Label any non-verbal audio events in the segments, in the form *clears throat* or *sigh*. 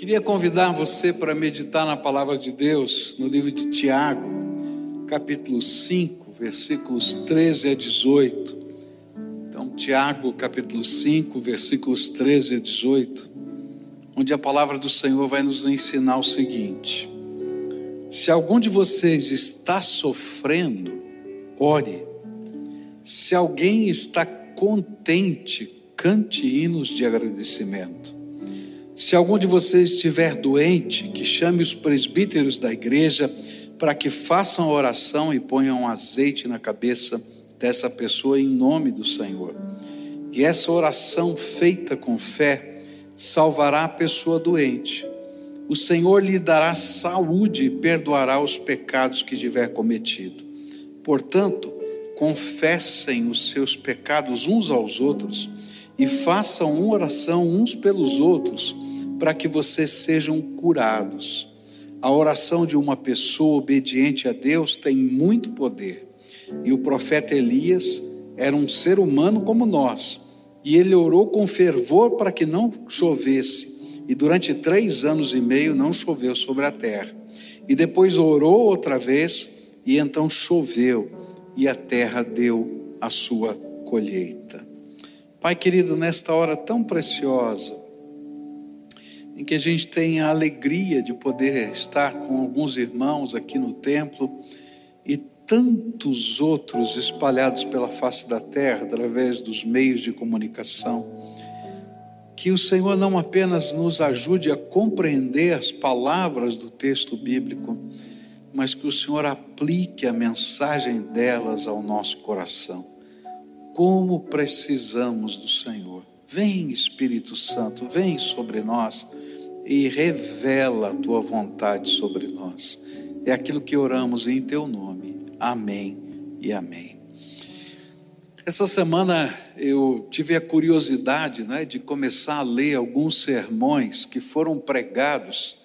Queria convidar você para meditar na palavra de Deus no livro de Tiago, capítulo 5, versículos 13 a 18. Então, Tiago, capítulo 5, versículos 13 a 18, onde a palavra do Senhor vai nos ensinar o seguinte: Se algum de vocês está sofrendo, ore. Se alguém está contente, cante hinos de agradecimento. Se algum de vocês estiver doente, que chame os presbíteros da igreja para que façam oração e ponham azeite na cabeça dessa pessoa em nome do Senhor. E essa oração feita com fé salvará a pessoa doente. O Senhor lhe dará saúde e perdoará os pecados que tiver cometido. Portanto, confessem os seus pecados uns aos outros e façam oração uns pelos outros para que vocês sejam curados. A oração de uma pessoa obediente a Deus tem muito poder. E o profeta Elias era um ser humano como nós. E ele orou com fervor para que não chovesse. E durante três anos e meio não choveu sobre a terra. E depois orou outra vez, e então choveu, e a terra deu a sua colheita. Pai querido, nesta hora tão preciosa, em que a gente tem a alegria de poder estar com alguns irmãos aqui no templo e tantos outros espalhados pela face da terra através dos meios de comunicação. Que o Senhor não apenas nos ajude a compreender as palavras do texto bíblico, mas que o Senhor aplique a mensagem delas ao nosso coração. Como precisamos do Senhor. Vem, Espírito Santo, vem sobre nós e revela a tua vontade sobre nós. É aquilo que oramos em teu nome. Amém e amém. Essa semana eu tive a curiosidade né, de começar a ler alguns sermões que foram pregados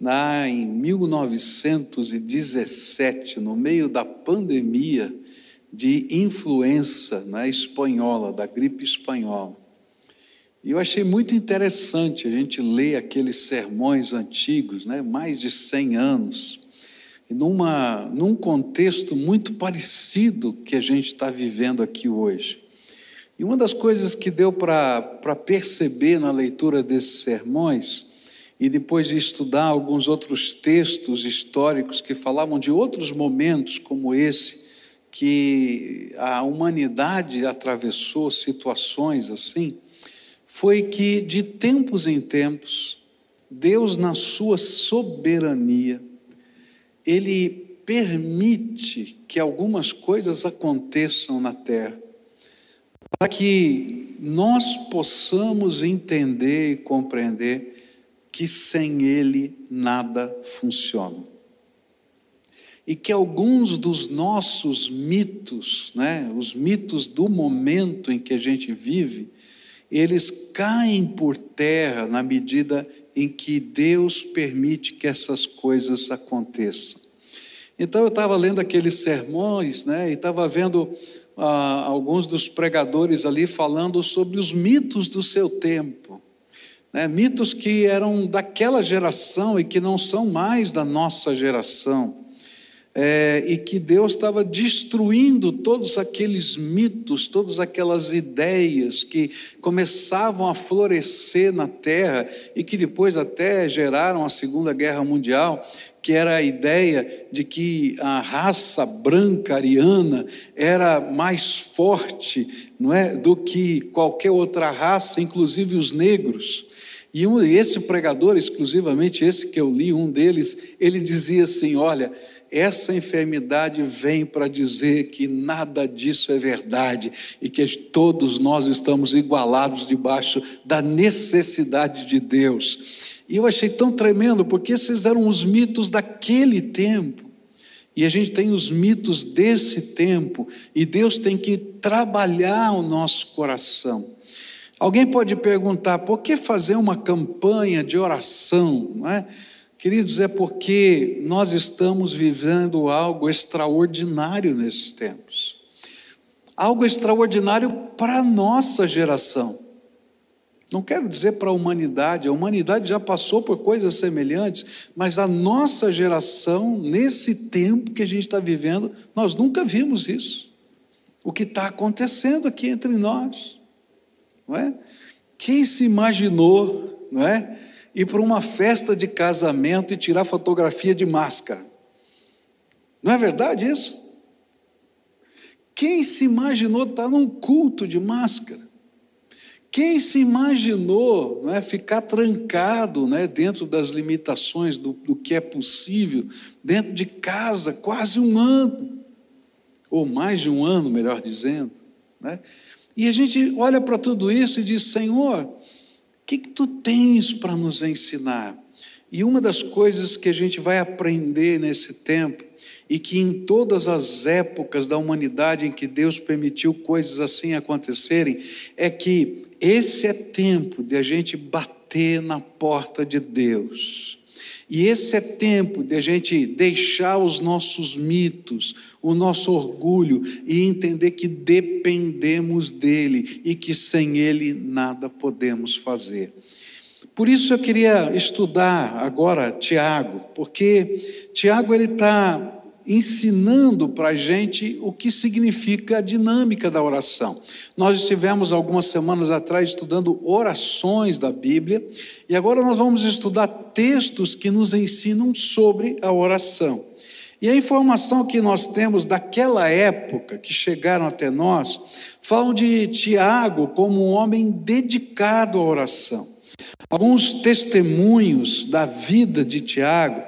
lá em 1917, no meio da pandemia de influenza né, espanhola, da gripe espanhola. E eu achei muito interessante a gente ler aqueles sermões antigos, né, mais de 100 anos, numa, num contexto muito parecido que a gente está vivendo aqui hoje. E uma das coisas que deu para perceber na leitura desses sermões, e depois de estudar alguns outros textos históricos que falavam de outros momentos como esse, que a humanidade atravessou situações assim, foi que de tempos em tempos, Deus, na sua soberania, Ele permite que algumas coisas aconteçam na terra, para que nós possamos entender e compreender que sem Ele nada funciona. E que alguns dos nossos mitos, né, os mitos do momento em que a gente vive, eles caem por terra na medida em que Deus permite que essas coisas aconteçam. Então eu estava lendo aqueles sermões, né, e estava vendo ah, alguns dos pregadores ali falando sobre os mitos do seu tempo. Né, mitos que eram daquela geração e que não são mais da nossa geração é, e que Deus estava destruindo todos aqueles mitos, todas aquelas ideias que começavam a florescer na terra e que depois até geraram a Segunda Guerra Mundial, que era a ideia de que a raça branca ariana era mais forte, não é, do que qualquer outra raça, inclusive os negros. E um, esse pregador, exclusivamente esse que eu li, um deles, ele dizia assim: olha, essa enfermidade vem para dizer que nada disso é verdade e que todos nós estamos igualados debaixo da necessidade de Deus. E eu achei tão tremendo, porque esses eram os mitos daquele tempo. E a gente tem os mitos desse tempo, e Deus tem que trabalhar o nosso coração. Alguém pode perguntar, por que fazer uma campanha de oração? Não é? Queridos, é porque nós estamos vivendo algo extraordinário nesses tempos. Algo extraordinário para a nossa geração. Não quero dizer para a humanidade, a humanidade já passou por coisas semelhantes, mas a nossa geração, nesse tempo que a gente está vivendo, nós nunca vimos isso. O que está acontecendo aqui entre nós, não é? Quem se imaginou, não é? Ir para uma festa de casamento e tirar fotografia de máscara? Não é verdade isso? Quem se imaginou estar num culto de máscara? Quem se imaginou né, ficar trancado né, dentro das limitações do, do que é possível, dentro de casa, quase um ano, ou mais de um ano, melhor dizendo. Né? E a gente olha para tudo isso e diz: Senhor, que, que tu tens para nos ensinar? E uma das coisas que a gente vai aprender nesse tempo, e que em todas as épocas da humanidade em que Deus permitiu coisas assim acontecerem, é que esse é tempo de a gente bater na porta de Deus. E esse é tempo de a gente deixar os nossos mitos, o nosso orgulho e entender que dependemos dele e que sem ele nada podemos fazer. Por isso eu queria estudar agora Tiago, porque Tiago ele está ensinando para a gente o que significa a dinâmica da oração. Nós estivemos algumas semanas atrás estudando orações da Bíblia e agora nós vamos estudar textos que nos ensinam sobre a oração. E a informação que nós temos daquela época, que chegaram até nós, falam de Tiago como um homem dedicado à oração. Alguns testemunhos da vida de Tiago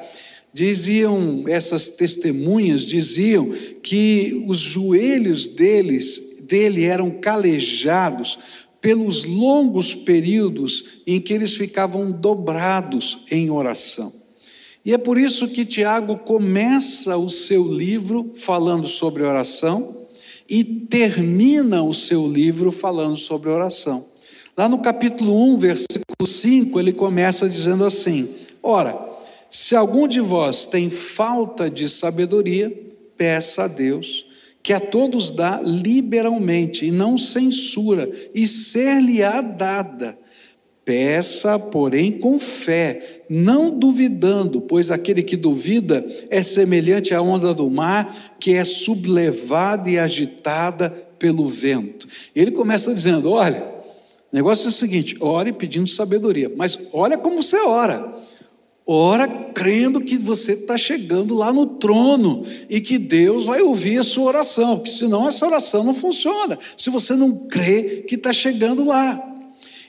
Diziam, essas testemunhas diziam que os joelhos deles, dele eram calejados pelos longos períodos em que eles ficavam dobrados em oração. E é por isso que Tiago começa o seu livro falando sobre oração e termina o seu livro falando sobre oração. Lá no capítulo 1, versículo 5, ele começa dizendo assim: Ora, se algum de vós tem falta de sabedoria, peça a Deus, que a todos dá liberalmente e não censura, e ser-lhe-á dada. Peça, porém, com fé, não duvidando, pois aquele que duvida é semelhante à onda do mar, que é sublevada e agitada pelo vento. Ele começa dizendo: olha, o negócio é o seguinte: ore pedindo sabedoria, mas olha como você ora. Ora crendo que você está chegando lá no trono e que Deus vai ouvir a sua oração, porque senão essa oração não funciona, se você não crê que está chegando lá.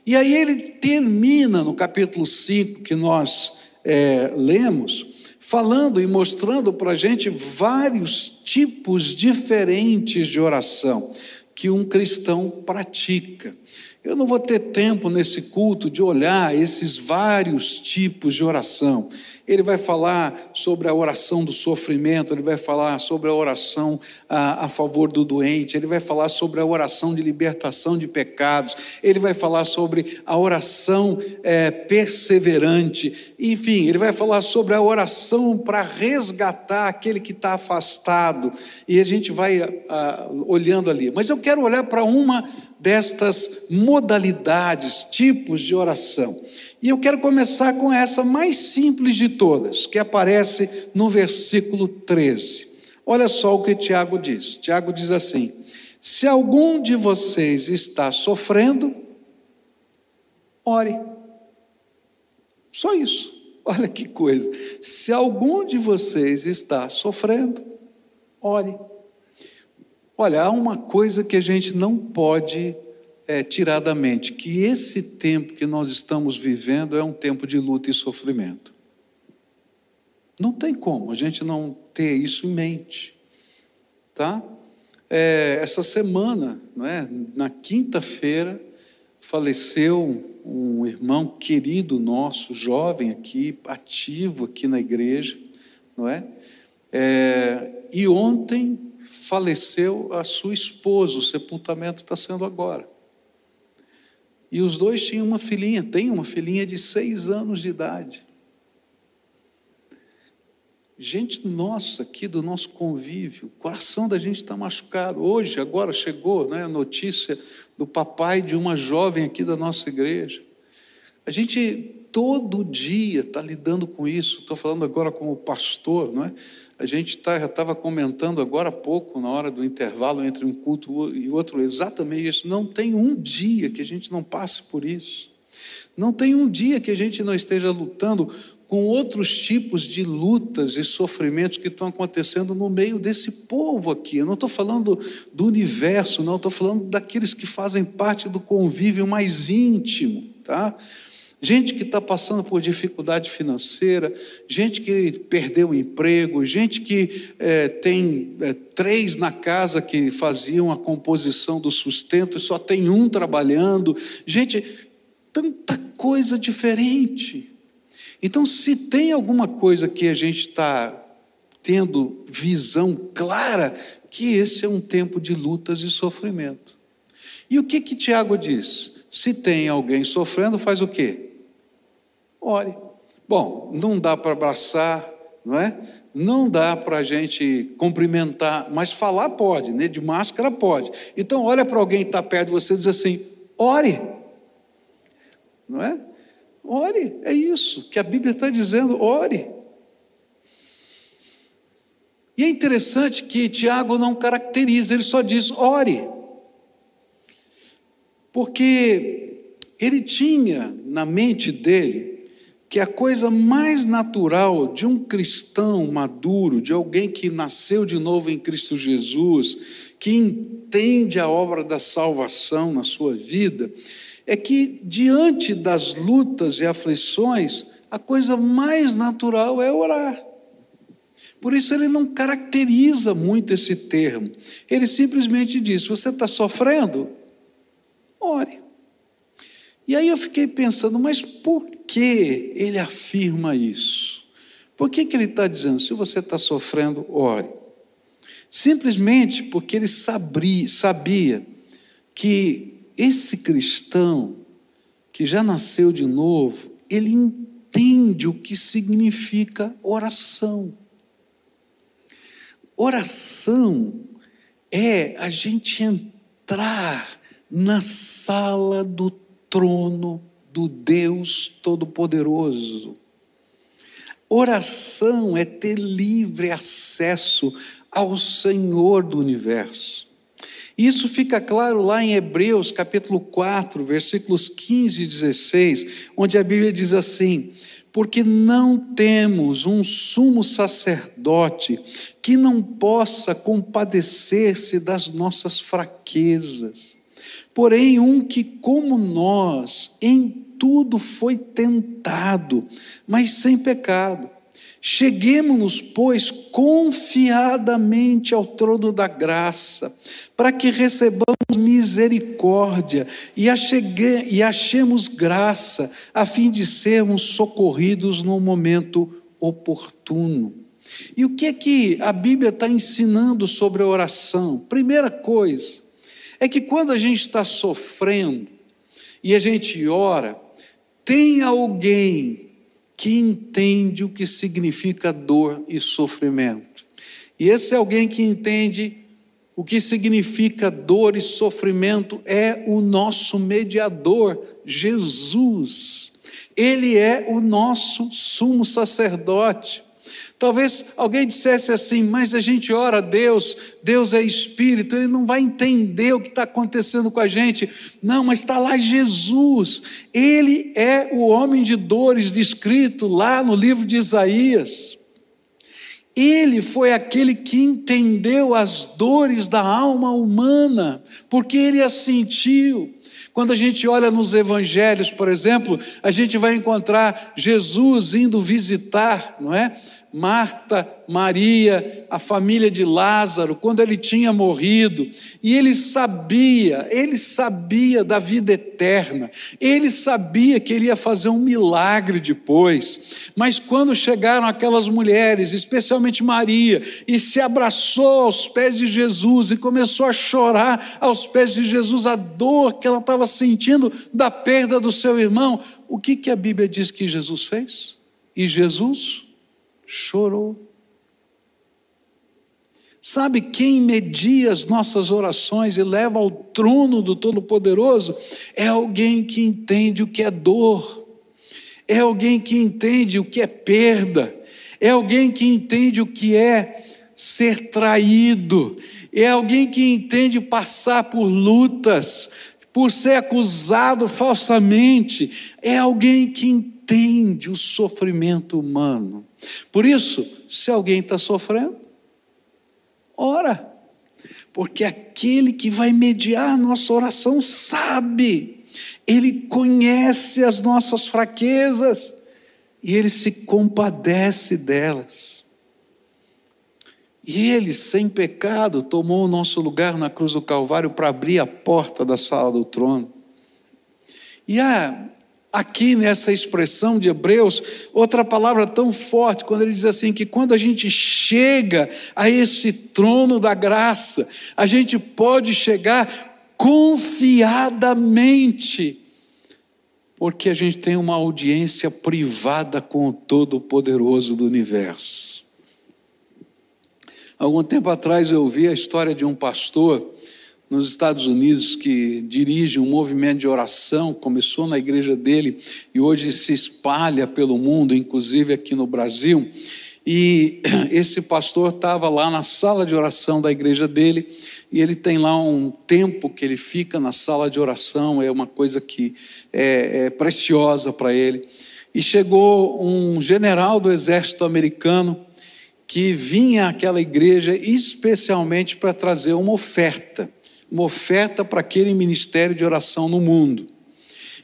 E aí ele termina no capítulo 5 que nós é, lemos, falando e mostrando para a gente vários tipos diferentes de oração que um cristão pratica. Eu não vou ter tempo nesse culto de olhar esses vários tipos de oração. Ele vai falar sobre a oração do sofrimento, ele vai falar sobre a oração a, a, favor do doente, ele vai falar sobre a oração de libertação de pecados, ele vai falar sobre a oração é, perseverante, enfim, ele vai falar sobre a oração para resgatar aquele que está afastado, e a gente vai a, olhando ali. Mas eu quero olhar para uma destas modalidades, tipos de oração. E eu quero começar com essa mais simples de todas, que aparece no versículo 13. Olha só o que Tiago diz. Tiago diz assim: Se algum de vocês está sofrendo, ore. Só isso. Olha que coisa. Se algum de vocês está sofrendo, ore. Olha, há uma coisa que a gente não pode é, tirar da mente, que esse tempo que nós estamos vivendo é um tempo de luta e sofrimento. Não tem como a gente não ter isso em mente, tá? É, essa semana, não é? Na quinta-feira faleceu um irmão querido nosso, jovem aqui, ativo aqui na igreja, não é? é e ontem faleceu a sua esposa, o sepultamento está sendo agora. E os dois tinham uma filhinha, tem uma filhinha de seis anos de idade. gente nossa aqui do nosso convívio, o coração da gente está machucado. Hoje, agora chegou né, a notícia do papai de uma jovem aqui da nossa igreja. A gente todo dia está lidando com isso. Estou falando agora como pastor, não é? A gente tá, já estava comentando agora há pouco, na hora do intervalo entre um culto e outro, exatamente isso. Não tem um dia que a gente não passe por isso. Não tem um dia que a gente não esteja lutando com outros tipos de lutas e sofrimentos que estão acontecendo no meio desse povo aqui. Eu não estou falando do universo, não, estou falando daqueles que fazem parte do convívio mais íntimo, tá? Gente que está passando por dificuldade financeira, gente que perdeu o emprego, gente que é, tem é, três na casa que faziam a composição do sustento e só tem um trabalhando, gente, tanta coisa diferente. Então, se tem alguma coisa que a gente está tendo visão clara, que esse é um tempo de lutas e sofrimento. E o que que Tiago diz? Se tem alguém sofrendo, faz o quê? Ore. Bom, não dá para abraçar, não é? Não dá para a gente cumprimentar, mas falar pode, né? De máscara pode. Então, olha para alguém que está perto de você e diz assim: ore. Não é? Ore, é isso que a Bíblia está dizendo, ore. E é interessante que Tiago não caracteriza, ele só diz ore. Porque ele tinha na mente dele que a coisa mais natural de um cristão maduro, de alguém que nasceu de novo em Cristo Jesus, que entende a obra da salvação na sua vida, é que diante das lutas e aflições, a coisa mais natural é orar. Por isso ele não caracteriza muito esse termo. Ele simplesmente diz: você está sofrendo? Ore. E aí eu fiquei pensando, mas por que ele afirma isso? Por que, que ele está dizendo, se você está sofrendo, ore? Simplesmente porque ele sabia, sabia que esse cristão, que já nasceu de novo, ele entende o que significa oração. Oração é a gente entrar na sala do trono do Deus Todo-Poderoso. Oração é ter livre acesso ao Senhor do universo. Isso fica claro lá em Hebreus capítulo 4, versículos 15 e 16, onde a Bíblia diz assim: Porque não temos um sumo sacerdote que não possa compadecer-se das nossas fraquezas porém um que, como nós, em tudo foi tentado, mas sem pecado. Cheguemos-nos, pois, confiadamente ao trono da graça, para que recebamos misericórdia e, achegue, e achemos graça, a fim de sermos socorridos no momento oportuno. E o que é que a Bíblia está ensinando sobre a oração? Primeira coisa, é que quando a gente está sofrendo e a gente ora, tem alguém que entende o que significa dor e sofrimento. E esse alguém que entende o que significa dor e sofrimento é o nosso mediador, Jesus. Ele é o nosso sumo sacerdote. Talvez alguém dissesse assim, mas a gente ora a Deus, Deus é Espírito, Ele não vai entender o que está acontecendo com a gente. Não, mas está lá Jesus, Ele é o homem de dores descrito lá no livro de Isaías. Ele foi aquele que entendeu as dores da alma humana, porque ele as sentiu. Quando a gente olha nos evangelhos, por exemplo, a gente vai encontrar Jesus indo visitar, não é? Marta, Maria, a família de Lázaro, quando ele tinha morrido, e ele sabia, ele sabia da vida eterna, ele sabia que ele ia fazer um milagre depois, mas quando chegaram aquelas mulheres, especialmente Maria, e se abraçou aos pés de Jesus e começou a chorar aos pés de Jesus a dor que ela estava sentindo da perda do seu irmão, o que, que a Bíblia diz que Jesus fez? E Jesus chorou. Sabe quem media as nossas orações e leva ao trono do Todo-Poderoso? É alguém que entende o que é dor, é alguém que entende o que é perda, é alguém que entende o que é ser traído, é alguém que entende passar por lutas, por ser acusado falsamente, é alguém que entende o sofrimento humano. Por isso, se alguém está sofrendo, ora, porque aquele que vai mediar a nossa oração sabe, ele conhece as nossas fraquezas e ele se compadece delas. E ele, sem pecado, tomou o nosso lugar na cruz do Calvário para abrir a porta da sala do trono. E há aqui nessa expressão de Hebreus outra palavra tão forte, quando ele diz assim: que quando a gente chega a esse trono da graça, a gente pode chegar confiadamente, porque a gente tem uma audiência privada com o Todo-Poderoso do universo. Algum tempo atrás eu ouvi a história de um pastor nos Estados Unidos que dirige um movimento de oração, começou na igreja dele e hoje se espalha pelo mundo, inclusive aqui no Brasil. E *clears throat* esse pastor estava lá na sala de oração da igreja dele, e ele tem lá um tempo que ele fica na sala de oração, é uma coisa que é, é preciosa para ele. E chegou um general do exército americano que vinha àquela igreja especialmente para trazer uma oferta, uma oferta para aquele ministério de oração no mundo.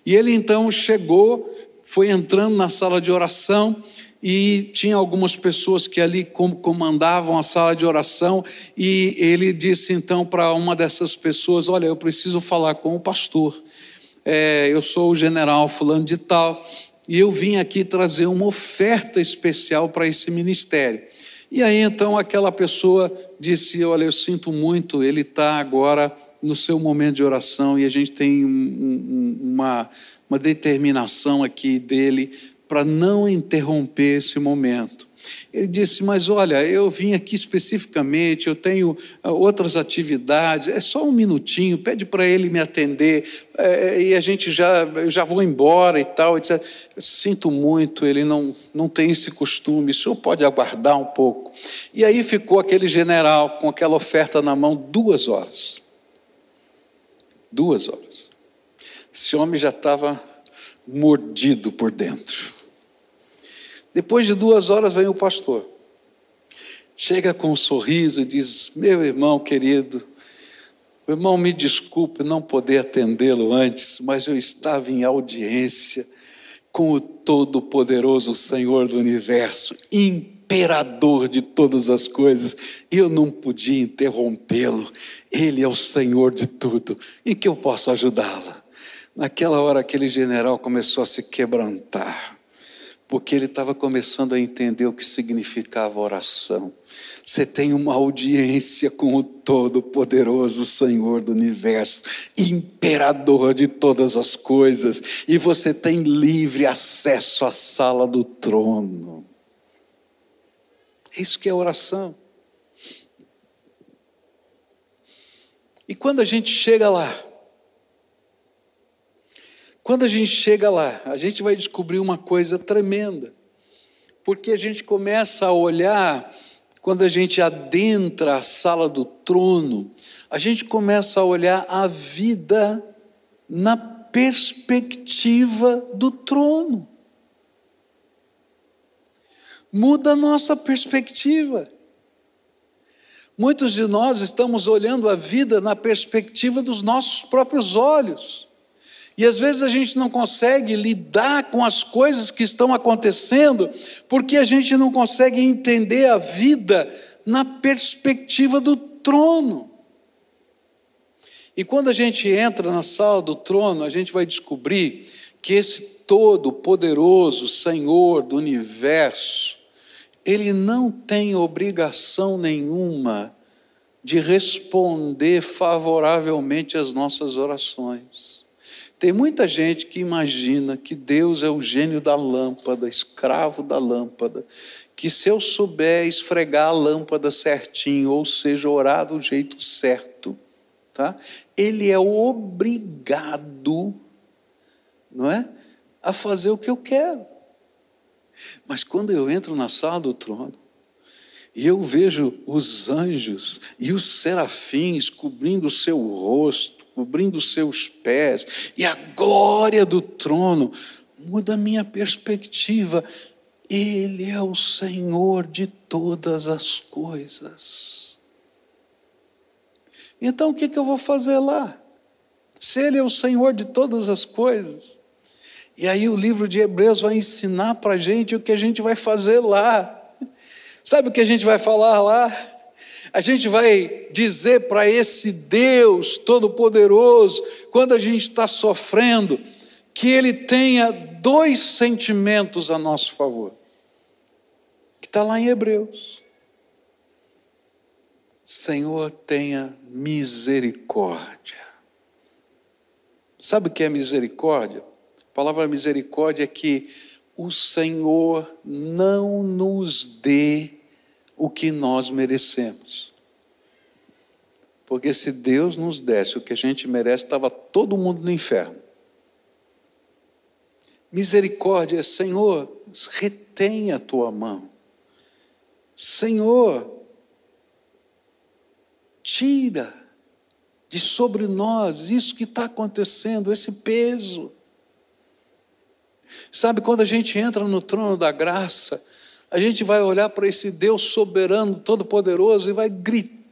E ele então chegou, foi entrando na sala de oração e tinha algumas pessoas que ali comandavam a sala de oração e ele disse então para uma dessas pessoas: Olha, eu preciso falar com o pastor. É, eu sou o general fulano de tal e eu vim aqui trazer uma oferta especial para esse ministério. E aí então aquela pessoa disse: Olha, eu sinto muito, ele está agora no seu momento de oração e a gente tem um, uma, uma determinação aqui dele para não interromper esse momento. Ele disse: Mas olha, eu vim aqui especificamente, eu tenho ah, outras atividades, é só um minutinho, pede para ele me atender, é, e a gente já, eu já vou embora e tal. disse, Sinto muito, ele não, não tem esse costume, o senhor pode aguardar um pouco. E aí ficou aquele general com aquela oferta na mão duas horas. Duas horas. Esse homem já estava mordido por dentro. Depois de duas horas vem o pastor. Chega com um sorriso e diz: Meu irmão querido, irmão, me desculpe não poder atendê-lo antes, mas eu estava em audiência com o Todo-Poderoso Senhor do universo, imperador de todas as coisas, eu não podia interrompê-lo, ele é o Senhor de tudo, em que eu posso ajudá-la? Naquela hora, aquele general começou a se quebrantar porque ele estava começando a entender o que significava oração. Você tem uma audiência com o Todo-Poderoso Senhor do universo, imperador de todas as coisas, e você tem livre acesso à sala do trono. É isso que é oração. E quando a gente chega lá, quando a gente chega lá, a gente vai descobrir uma coisa tremenda, porque a gente começa a olhar, quando a gente adentra a sala do trono, a gente começa a olhar a vida na perspectiva do trono. Muda a nossa perspectiva. Muitos de nós estamos olhando a vida na perspectiva dos nossos próprios olhos. E às vezes a gente não consegue lidar com as coisas que estão acontecendo, porque a gente não consegue entender a vida na perspectiva do trono. E quando a gente entra na sala do trono, a gente vai descobrir que esse todo-poderoso Senhor do universo, ele não tem obrigação nenhuma de responder favoravelmente às nossas orações. Tem muita gente que imagina que Deus é o gênio da lâmpada, escravo da lâmpada, que se eu souber esfregar a lâmpada certinho, ou seja, orar do jeito certo, tá? Ele é obrigado, não é, a fazer o que eu quero. Mas quando eu entro na sala do trono, e eu vejo os anjos e os serafins cobrindo o seu rosto, cobrindo os seus pés, e a glória do trono, muda a minha perspectiva. Ele é o Senhor de todas as coisas. Então o que, que eu vou fazer lá? Se Ele é o Senhor de todas as coisas. E aí o livro de Hebreus vai ensinar para a gente o que a gente vai fazer lá. Sabe o que a gente vai falar lá? A gente vai dizer para esse Deus Todo-Poderoso, quando a gente está sofrendo, que Ele tenha dois sentimentos a nosso favor, que está lá em Hebreus. Senhor, tenha misericórdia. Sabe o que é misericórdia? A palavra misericórdia é que o Senhor não nos dê o que nós merecemos. Porque se Deus nos desse o que a gente merece, estava todo mundo no inferno. Misericórdia, Senhor, retém a tua mão. Senhor, tira de sobre nós isso que está acontecendo, esse peso. Sabe, quando a gente entra no trono da graça, a gente vai olhar para esse Deus soberano, todo-poderoso e vai gritar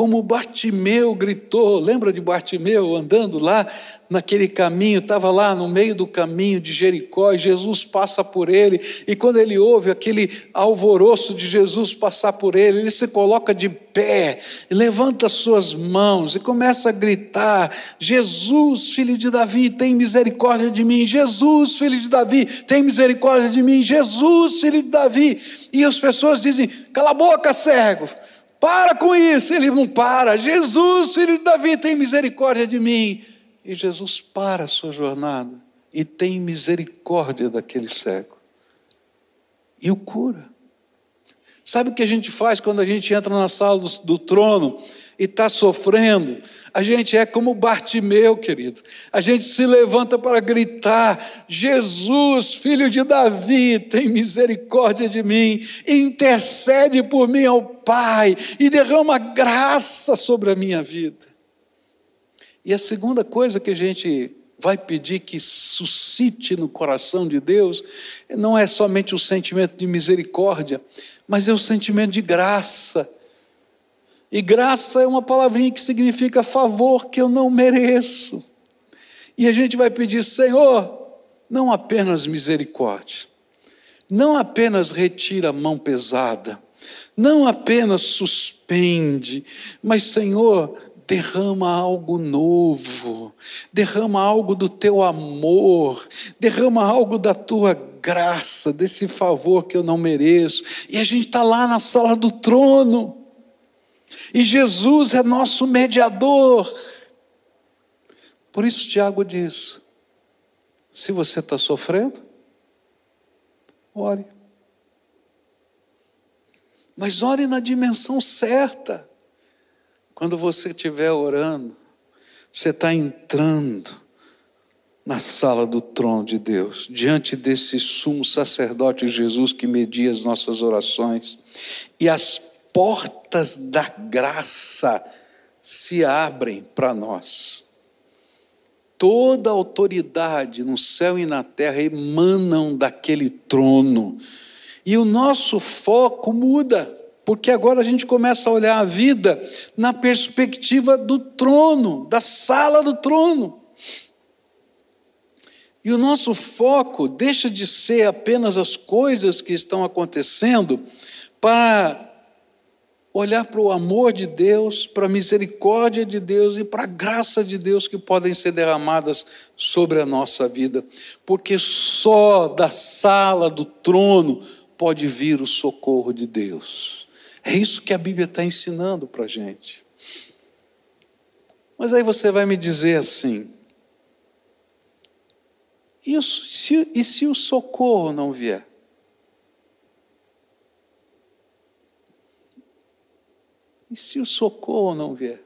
como Bartimeu gritou, lembra de Bartimeu andando lá naquele caminho, estava lá no meio do caminho de Jericó, e Jesus passa por ele, e quando ele ouve aquele alvoroço de Jesus passar por ele, ele se coloca de pé, levanta suas mãos e começa a gritar: Jesus, filho de Davi, tem misericórdia de mim, Jesus, filho de Davi, tem misericórdia de mim, Jesus, filho de Davi. E as pessoas dizem: cala a boca, cego. Para com isso, ele não para. Jesus, filho de Davi, tem misericórdia de mim. E Jesus para a sua jornada e tem misericórdia daquele cego. E o cura. Sabe o que a gente faz quando a gente entra na sala do, trono e está sofrendo? A gente é como Bartimeu, querido. A gente se levanta para gritar: Jesus, filho de Davi, tem misericórdia de mim, intercede por mim ao Pai e derrama graça sobre a minha vida. E a segunda coisa que a gente vai pedir que suscite no coração de Deus não é somente o sentimento de misericórdia, mas é o sentimento de graça e graça é uma palavrinha que significa favor que eu não mereço. E a gente vai pedir, Senhor, não apenas misericórdia, não apenas retira a mão pesada, não apenas suspende, mas, Senhor, derrama algo novo, derrama algo do teu amor, derrama algo da tua graça, desse favor que eu não mereço. E a gente está lá na sala do trono. E Jesus é nosso mediador. Por isso, Tiago diz: se você está sofrendo, ore. Mas ore na dimensão certa. Quando você estiver orando, você está entrando na sala do trono de Deus, diante desse sumo sacerdote Jesus que media as nossas orações, e as portas da graça se abrem para nós. Toda autoridade no céu e na terra emanam daquele trono. E o nosso foco muda, porque agora a gente começa a olhar a vida na perspectiva do trono, da sala do trono. E o nosso foco deixa de ser apenas as coisas que estão acontecendo para olhar para o amor de Deus, para a misericórdia de Deus e para a graça de Deus que podem ser derramadas sobre a nossa vida, porque só da sala do trono pode vir o socorro de Deus. É isso que a Bíblia está ensinando para a gente. Mas aí você vai me dizer assim: E se, e se o socorro não vier? E se o socorro não vier?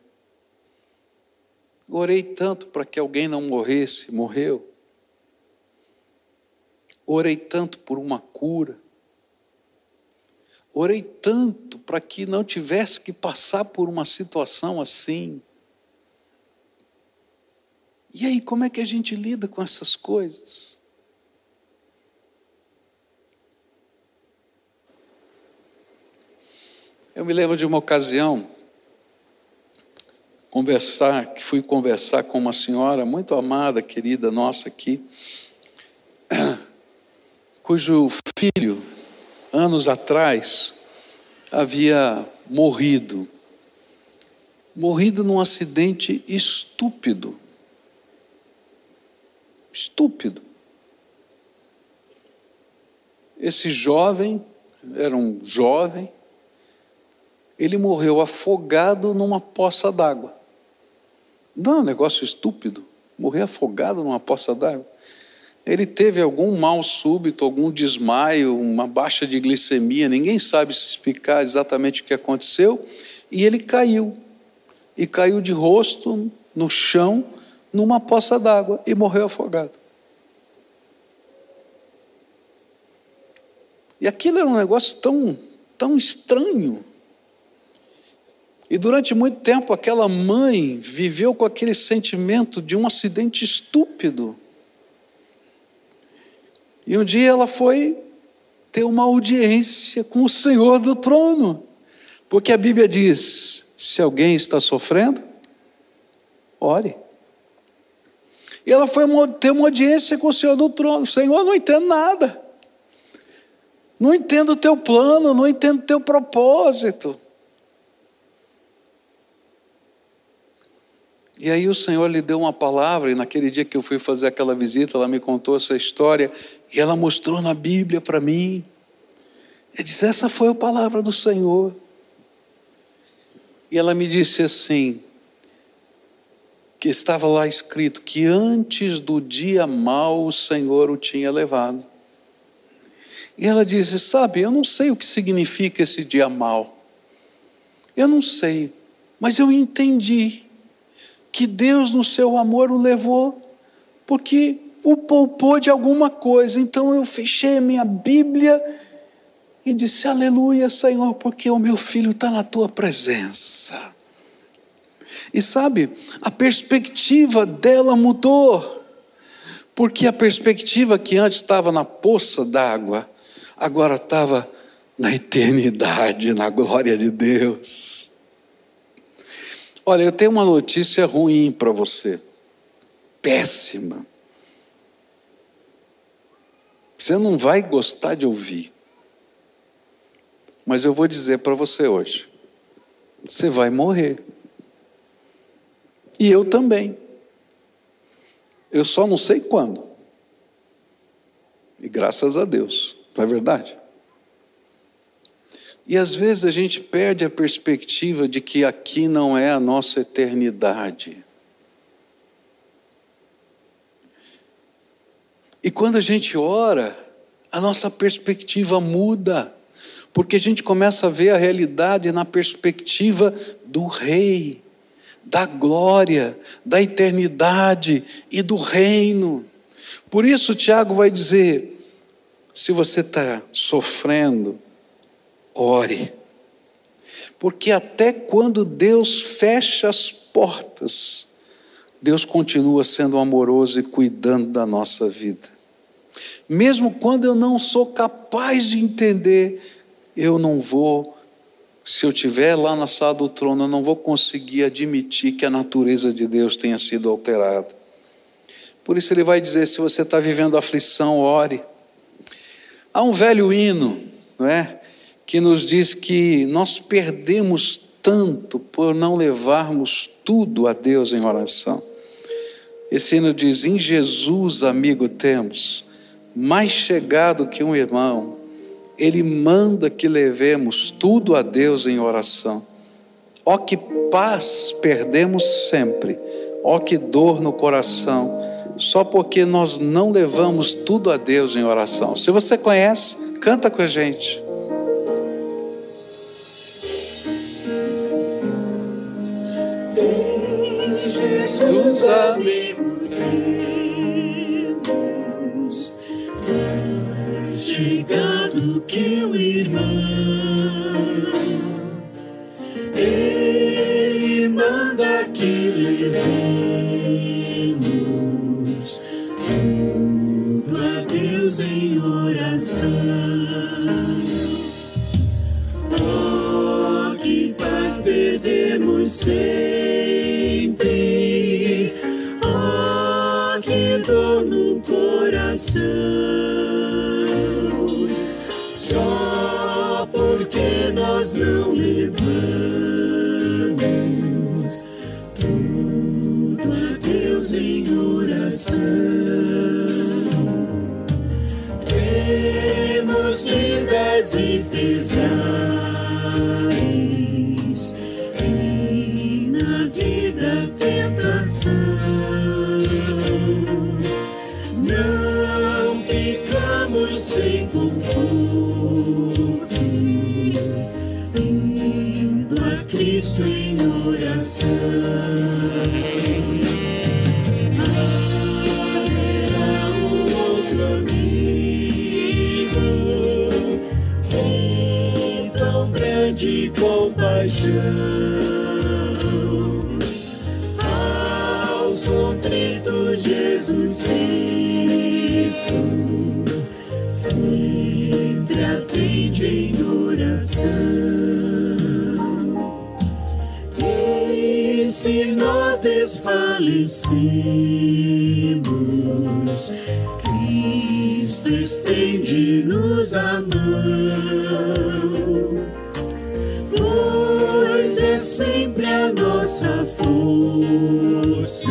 Orei tanto para que alguém não morresse, morreu. Orei tanto por uma cura. Orei tanto para que não tivesse que passar por uma situação assim. E aí, como é que a gente lida com essas coisas? Eu me lembro de uma ocasião, conversar, que fui conversar com uma senhora muito amada, querida nossa aqui, *clears throat* cujo filho, anos atrás, havia morrido. Morrido num acidente estúpido. Estúpido. Esse jovem, era um jovem, ele morreu afogado numa poça d'água. Não é um negócio estúpido. Morrer afogado numa poça d'água. Ele teve algum mal súbito, algum desmaio, uma baixa de glicemia, ninguém sabe se explicar exatamente o que aconteceu, e ele caiu. E caiu de rosto no chão, numa poça d'água, e morreu afogado. E aquilo era um negócio tão, tão estranho. E durante muito tempo aquela mãe viveu com aquele sentimento de um acidente estúpido. E um dia ela foi ter uma audiência com o Senhor do trono. Porque a Bíblia diz: se alguém está sofrendo, ore. E ela foi ter uma audiência com o Senhor do trono. Senhor, não entendo nada. Não entendo o teu plano, não entendo o teu propósito. E aí o Senhor lhe deu uma palavra, e naquele dia que eu fui fazer aquela visita, ela me contou essa história, e ela mostrou na Bíblia para mim. Ele disse: Essa foi a palavra do Senhor. E ela me disse assim: que estava lá escrito que antes do dia mau o Senhor o tinha levado. E ela disse: Sabe, eu não sei o que significa esse dia mau. Eu não sei, mas eu entendi que Deus, no seu amor, o levou, porque o poupou de alguma coisa. Então eu fechei a minha Bíblia e disse: Aleluia, Senhor, porque o meu filho está na tua presença. E sabe, a perspectiva dela mudou, porque a perspectiva que antes estava na poça d'água, agora estava na eternidade, na glória de Deus. Olha, eu tenho uma notícia ruim para você. Péssima. Você não vai gostar de ouvir. Mas eu vou dizer para você hoje: você vai morrer. E eu também. Eu só não sei quando. E graças a Deus, não é verdade? E às vezes a gente perde a perspectiva de que aqui não é a nossa eternidade. E quando a gente ora, a nossa perspectiva muda, porque a gente começa a ver a realidade na perspectiva do Rei, da glória, da eternidade e do reino. Por isso, Tiago vai dizer: se você está sofrendo, ore. Porque até quando Deus fecha as portas, Deus continua sendo amoroso e cuidando da nossa vida. Mesmo quando eu não sou capaz de entender, eu não vou, se eu estiver lá na sala do trono, eu não vou conseguir admitir que a natureza de Deus tenha sido alterada. Por isso ele vai dizer: se você está vivendo aflição, ore. Há um velho hino, não é? Que nos diz que nós perdemos tanto por não levarmos tudo a Deus em oração. Esse hino diz: Em Jesus, amigo, temos, mais chegado que um irmão, Ele manda que levemos tudo a Deus em oração. Ó que paz perdemos sempre, ó que dor no coração, só porque nós não levamos tudo a Deus em oração. Se você conhece, canta com a gente. Jesus, amigo, sem conforto, indo a Cristo em oração. Haverá um outro amigo de tão grande compaixão aos contritos Jesus Cristo sempre atende em oração. E se nós desfalecemos, Cristo estende-nos a mão pois é sempre a nossa força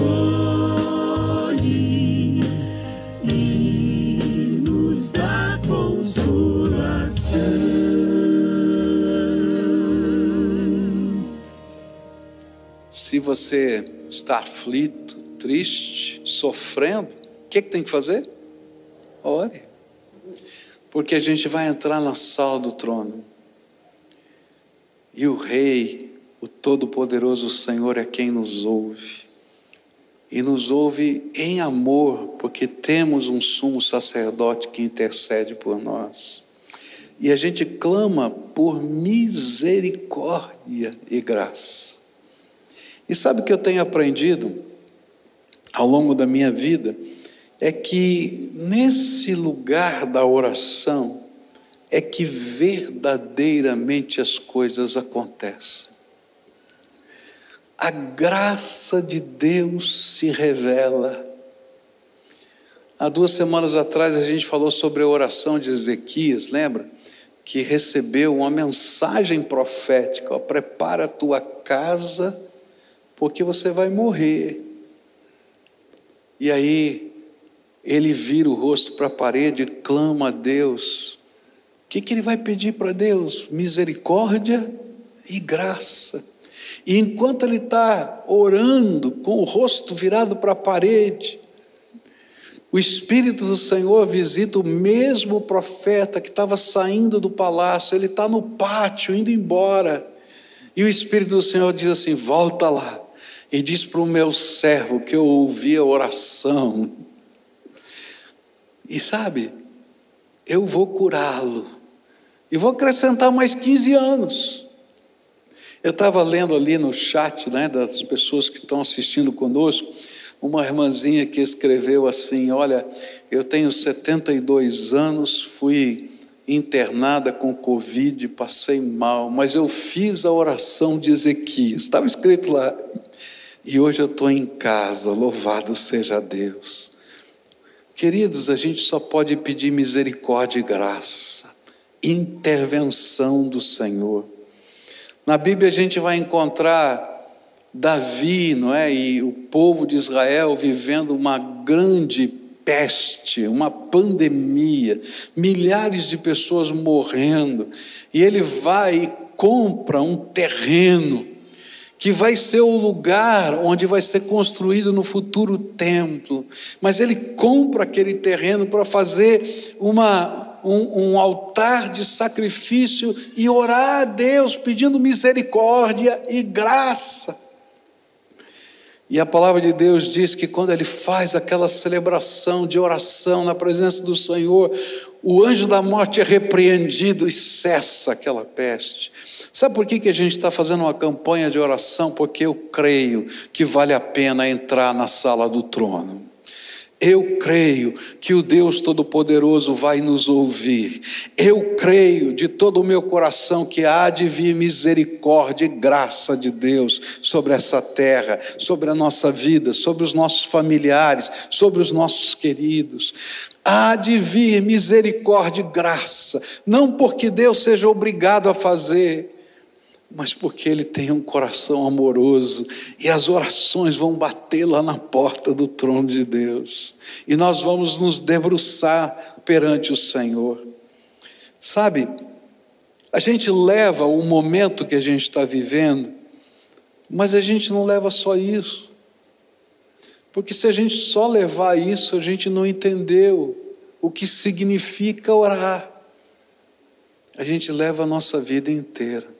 você está aflito, triste, sofrendo, o que, que tem que fazer? Ore. Porque a gente vai entrar na sala do trono. E o Rei, o Todo-Poderoso Senhor é quem nos ouve. E nos ouve em amor, porque temos um sumo sacerdote que intercede por nós. E a gente clama por misericórdia e graça. E sabe o que eu tenho aprendido ao longo da minha vida? É que nesse lugar da oração é que verdadeiramente as coisas acontecem. A graça de Deus se revela. Há duas semanas atrás a gente falou sobre a oração de Ezequias, lembra? Que recebeu uma mensagem profética: ó, prepara a tua casa porque você vai morrer. E aí ele vira o rosto para a parede clama a Deus. O que, que ele vai pedir para Deus? Misericórdia e graça. E enquanto ele está orando, com o rosto virado para a parede, o Espírito do Senhor visita o mesmo profeta que estava saindo do palácio, ele está no pátio, indo embora. E o Espírito do Senhor diz assim: volta lá e diz para o meu servo que eu ouvi a oração. E sabe, eu vou curá-lo. E vou acrescentar mais 15 anos. Eu estava lendo ali no chat né, das pessoas que estão assistindo conosco, uma irmãzinha que escreveu assim: Olha, eu tenho 72 anos, fui internada com Covid, passei mal, mas eu fiz a oração de Ezequias, estava escrito lá. E hoje eu estou em casa, louvado seja Deus. Queridos, a gente só pode pedir misericórdia e graça. intervenção do Senhor. Na Bíblia a gente vai encontrar Davi, não é? E o povo de Israel vivendo uma grande peste, uma pandemia, milhares de pessoas morrendo, e ele vai e compra um terreno que vai ser o lugar onde vai ser construído no futuro templo. Mas ele compra aquele terreno para fazer uma, um, um, altar de sacrifício e orar a Deus pedindo misericórdia e graça. E a palavra de Deus diz que quando ele faz aquela celebração de oração na presença do Senhor, o anjo da morte é repreendido e cessa aquela peste. Sabe por que, que a gente está fazendo uma campanha de oração? Porque eu creio que vale a pena entrar na sala do trono. Eu creio que o Deus Todo-Poderoso vai nos ouvir. Eu creio de todo o meu coração que há de vir misericórdia e graça de Deus sobre essa terra, sobre a nossa vida, sobre os nossos familiares, sobre os nossos queridos. Há de vir misericórdia e graça, não porque Deus seja obrigado a fazer, mas porque ele tem um coração amoroso e as orações vão bater lá na porta do trono de Deus e nós vamos nos debruçar perante o Senhor. Sabe, a gente leva o momento que a gente está vivendo, mas a gente não leva só isso, porque se a gente só levar isso, a gente não entendeu o que significa orar. A gente leva a nossa vida inteira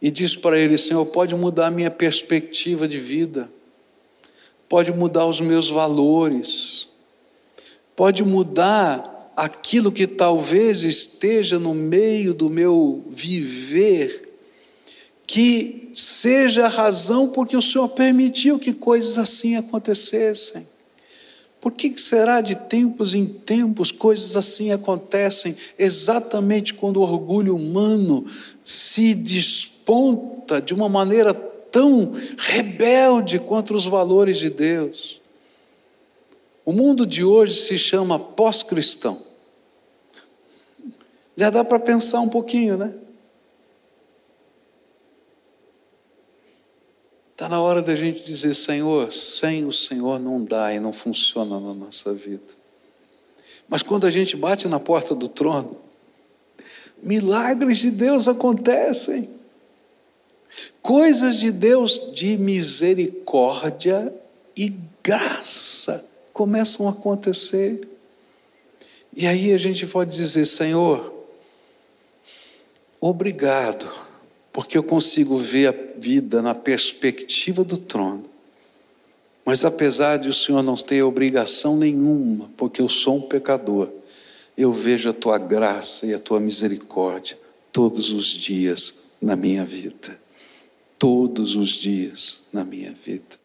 e diz para ele: Senhor, pode mudar a minha perspectiva de vida, pode mudar os meus valores, pode mudar aquilo que talvez esteja no meio do meu viver, que seja a razão porque o Senhor permitiu que coisas assim acontecessem. Por que será de tempos em tempos coisas assim acontecem exatamente quando o orgulho humano se desponta de uma maneira tão rebelde contra os valores de Deus. O mundo de hoje se chama pós-cristão. Já dá para pensar um pouquinho, né? Está na hora da gente dizer: Senhor, sem o Senhor não dá e não funciona na nossa vida. Mas quando a gente bate na porta do trono, milagres de Deus acontecem. Coisas de Deus de misericórdia e graça começam a acontecer. E aí a gente pode dizer: Senhor, obrigado, porque eu consigo ver a vida na perspectiva do trono. Mas apesar de o Senhor não ter obrigação nenhuma, porque eu sou um pecador, eu vejo a tua graça e a tua misericórdia todos os dias na minha vida todos os dias na minha vida.